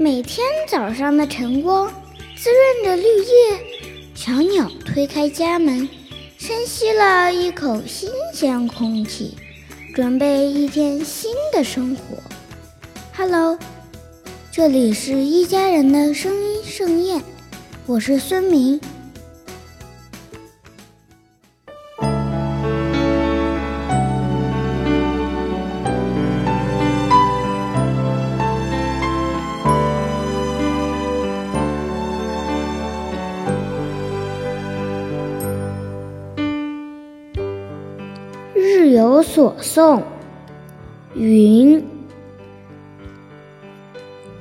每天早上的晨光滋润着绿叶，小鸟推开家门，深吸了一口新鲜空气，准备一天新的生活。Hello，这里是一家人的声音盛宴，我是孙明。有所诵，云：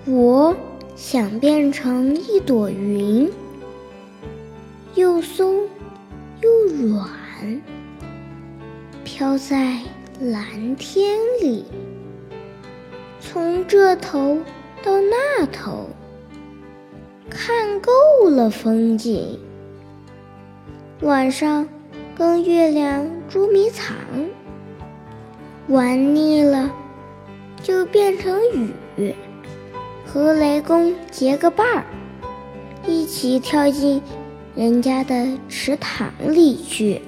我想变成一朵云，又松又软，飘在蓝天里，从这头到那头，看够了风景，晚上。跟月亮捉迷藏，玩腻了就变成雨，和雷公结个伴儿，一起跳进人家的池塘里去。